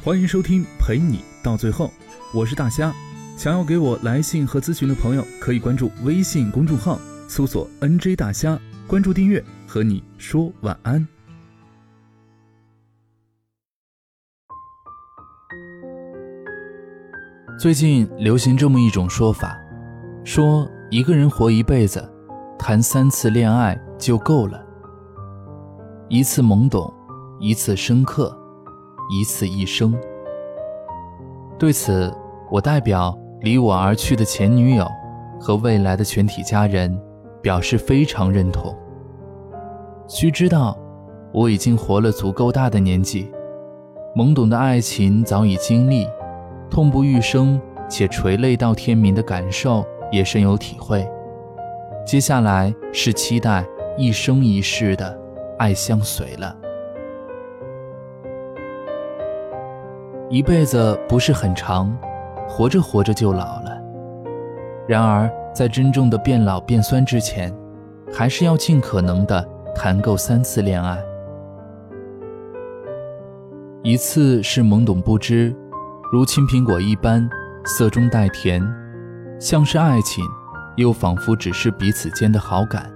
欢迎收听陪你到最后，我是大虾。想要给我来信和咨询的朋友，可以关注微信公众号，搜索 “nj 大虾”，关注订阅，和你说晚安。最近流行这么一种说法，说一个人活一辈子，谈三次恋爱就够了，一次懵懂，一次深刻。一次一生。对此，我代表离我而去的前女友和未来的全体家人表示非常认同。须知道，我已经活了足够大的年纪，懵懂的爱情早已经历，痛不欲生且垂泪到天明的感受也深有体会。接下来是期待一生一世的爱相随了。一辈子不是很长，活着活着就老了。然而，在真正的变老变酸之前，还是要尽可能的谈够三次恋爱。一次是懵懂不知，如青苹果一般，涩中带甜，像是爱情，又仿佛只是彼此间的好感，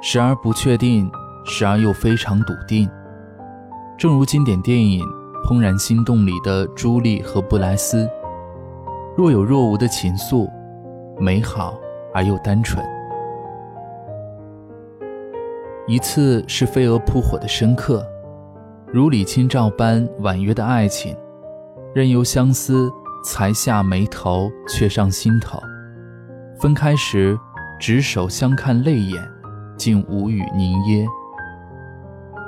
时而不确定，时而又非常笃定。正如经典电影。怦然心动里的朱莉和布莱斯，若有若无的情愫，美好而又单纯。一次是飞蛾扑火的深刻，如李清照般婉约的爱情，任由相思才下眉头，却上心头。分开时，执手相看泪眼，竟无语凝噎；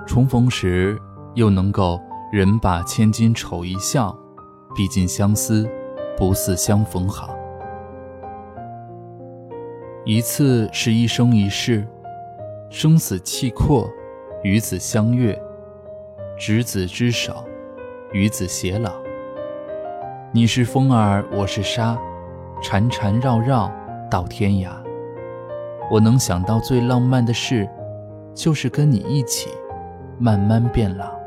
重逢时，又能够。人把千金丑一笑，毕竟相思不似相逢好。一次是一生一世，生死契阔，与子相悦，执子之手，与子偕老。你是风儿，我是沙，缠缠绕绕到天涯。我能想到最浪漫的事，就是跟你一起慢慢变老。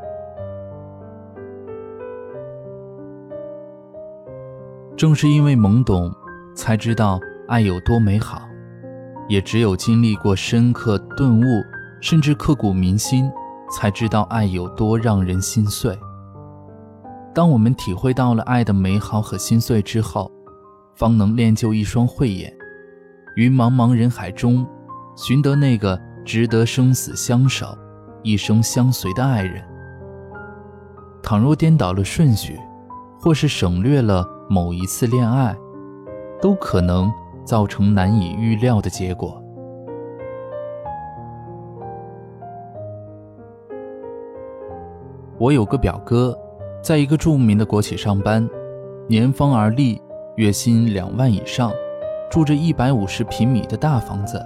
正是因为懵懂，才知道爱有多美好；也只有经历过深刻顿悟，甚至刻骨铭心，才知道爱有多让人心碎。当我们体会到了爱的美好和心碎之后，方能练就一双慧眼，于茫茫人海中，寻得那个值得生死相守、一生相随的爱人。倘若颠倒了顺序，或是省略了。某一次恋爱，都可能造成难以预料的结果。我有个表哥，在一个著名的国企上班，年方而立，月薪两万以上，住着一百五十平米的大房子，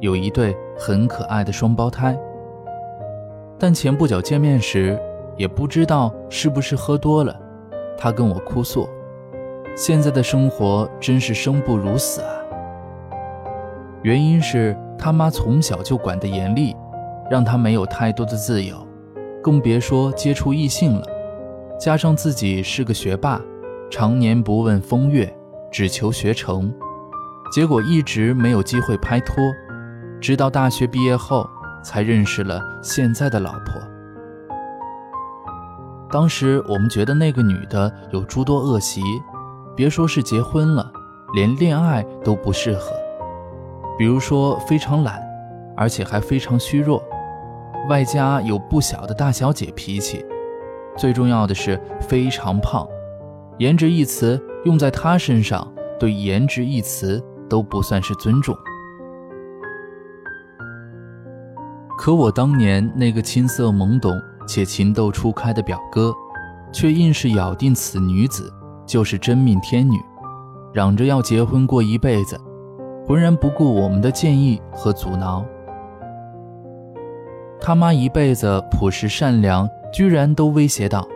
有一对很可爱的双胞胎。但前不久见面时，也不知道是不是喝多了，他跟我哭诉。现在的生活真是生不如死啊！原因是他妈从小就管得严厉，让他没有太多的自由，更别说接触异性了。加上自己是个学霸，常年不问风月，只求学成，结果一直没有机会拍拖。直到大学毕业后，才认识了现在的老婆。当时我们觉得那个女的有诸多恶习。别说是结婚了，连恋爱都不适合。比如说非常懒，而且还非常虚弱，外加有不小的大小姐脾气。最重要的是非常胖，颜值一词用在她身上，对颜值一词都不算是尊重。可我当年那个青涩懵懂且情窦初开的表哥，却硬是咬定此女子。就是真命天女，嚷着要结婚过一辈子，浑然不顾我们的建议和阻挠。他妈一辈子朴实善良，居然都威胁道：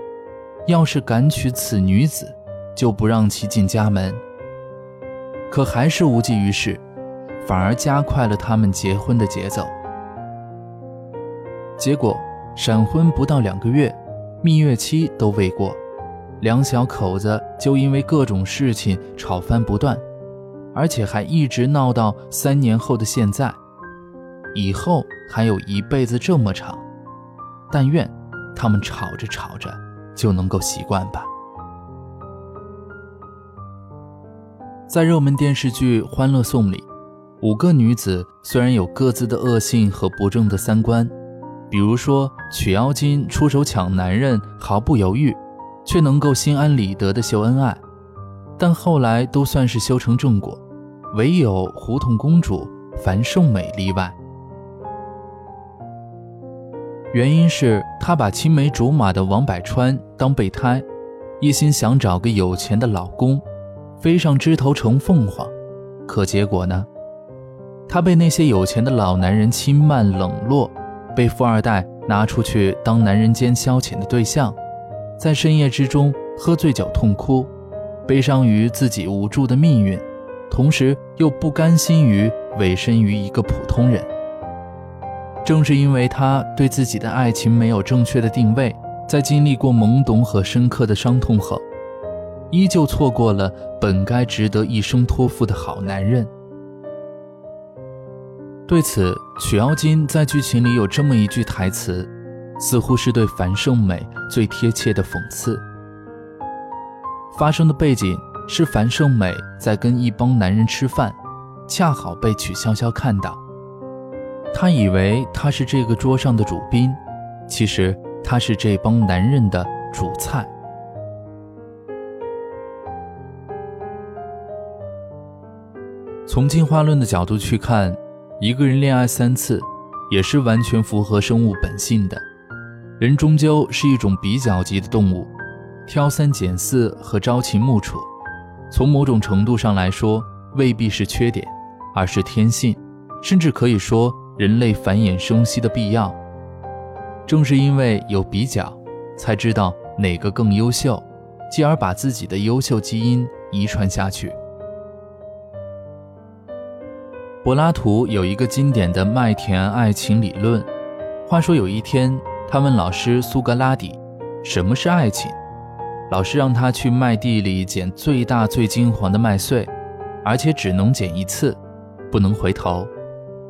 要是敢娶此女子，就不让其进家门。可还是无济于事，反而加快了他们结婚的节奏。结果闪婚不到两个月，蜜月期都未过。两小口子就因为各种事情吵翻不断，而且还一直闹到三年后的现在。以后还有一辈子这么长，但愿他们吵着吵着就能够习惯吧。在热门电视剧《欢乐颂》里，五个女子虽然有各自的恶性和不正的三观，比如说曲妖精出手抢男人毫不犹豫，却能够心安理得的秀恩爱，但后来都算是修成正果，唯有胡同公主樊胜美例外。原因是她把青梅竹马的王百川当备胎，一心想找个有钱的老公，飞上枝头成凤凰。可结果呢？她被那些有钱的老男人轻慢冷落，被富二代拿出去当男人间消遣的对象，在深夜之中喝醉酒痛哭，悲伤于自己无助的命运，同时又不甘心于委身于一个普通人。正是因为他对自己的爱情没有正确的定位，在经历过懵懂和深刻的伤痛后，依旧错过了本该值得一生托付的好男人。对此，曲妖精在剧情里有这么一句台词，似乎是对樊胜美最贴切的讽刺。发生的背景是樊胜美在跟一帮男人吃饭，恰好被曲筱绡看到。他以为他是这个桌上的主宾，其实他是这帮男人的主菜。从进化论的角度去看，一个人恋爱三次，也是完全符合生物本性的。人终究是一种比较级的动物，挑三拣四和朝秦暮楚，从某种程度上来说，未必是缺点，而是天性，甚至可以说。人类繁衍生息的必要，正是因为有比较，才知道哪个更优秀，继而把自己的优秀基因遗传下去。柏拉图有一个经典的麦田爱情理论。话说有一天，他问老师苏格拉底：“什么是爱情？”老师让他去麦地里捡最大最金黄的麦穗，而且只能捡一次，不能回头。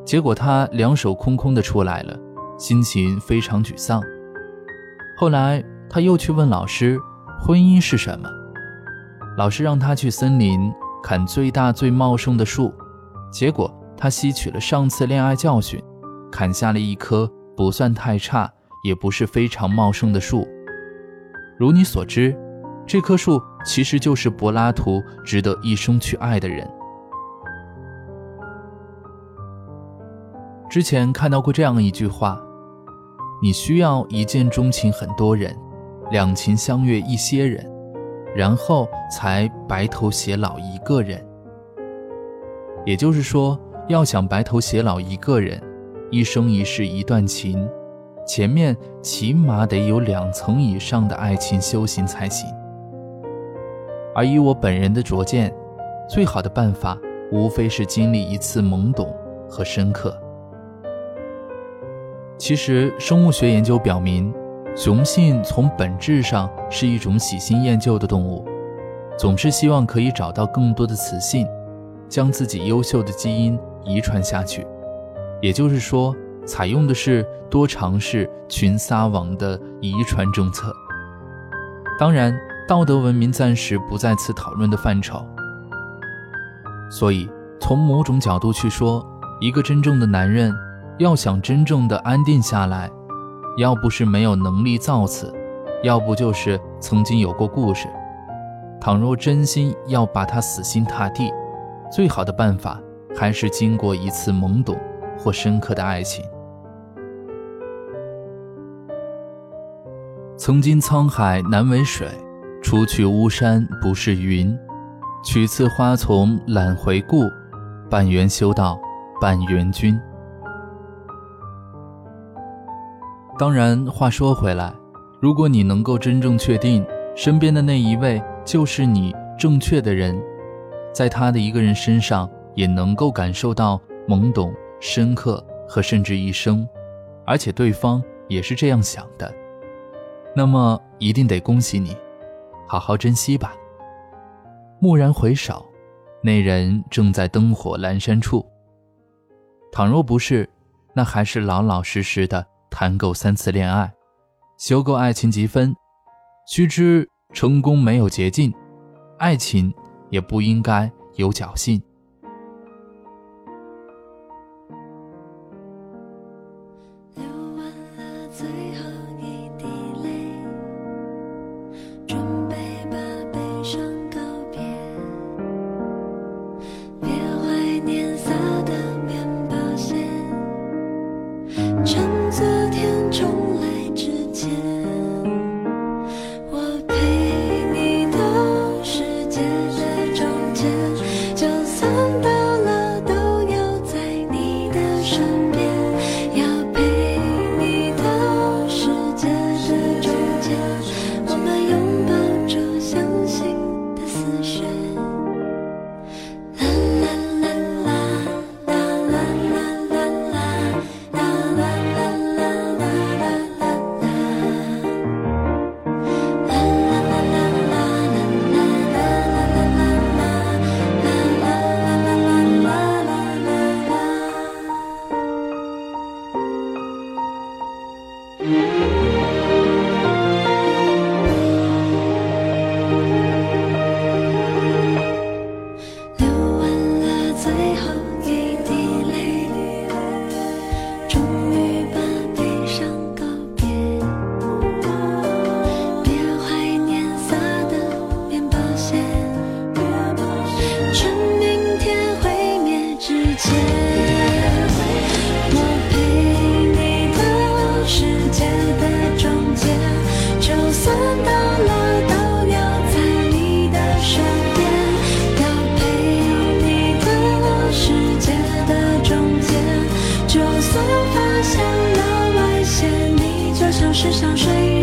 结果他两手空空的出来了，心情非常沮丧。后来他又去问老师：“婚姻是什么？”老师让他去森林砍最大最茂盛的树，结果他吸取了上次恋爱教训，砍下了一棵不算太差，也不是非常茂盛的树。如你所知，这棵树其实就是柏拉图值得一生去爱的人。之前看到过这样一句话：“你需要一见钟情很多人，两情相悦一些人，然后才白头偕老一个人。”也就是说，要想白头偕老一个人，一生一世一段情，前面起码得有两层以上的爱情修行才行。而以我本人的拙见，最好的办法无非是经历一次懵懂和深刻。其实，生物学研究表明，雄性从本质上是一种喜新厌旧的动物，总是希望可以找到更多的雌性，将自己优秀的基因遗传下去。也就是说，采用的是多尝试、群撒网的遗传政策。当然，道德文明暂时不在此讨论的范畴。所以，从某种角度去说，一个真正的男人。要想真正的安定下来，要不是没有能力造次，要不就是曾经有过故事。倘若真心要把他死心塌地，最好的办法还是经过一次懵懂或深刻的爱情。曾经沧海难为水，除去巫山不是云。取次花丛懒回顾，半缘修道半缘君。当然，话说回来，如果你能够真正确定身边的那一位就是你正确的人，在他的一个人身上也能够感受到懵懂、深刻和甚至一生，而且对方也是这样想的，那么一定得恭喜你，好好珍惜吧。蓦然回首，那人正在灯火阑珊处。倘若不是，那还是老老实实的谈够三次恋爱，修够爱情积分。须知成功没有捷径，爱情也不应该有侥幸。所有发现的危险你就像是香水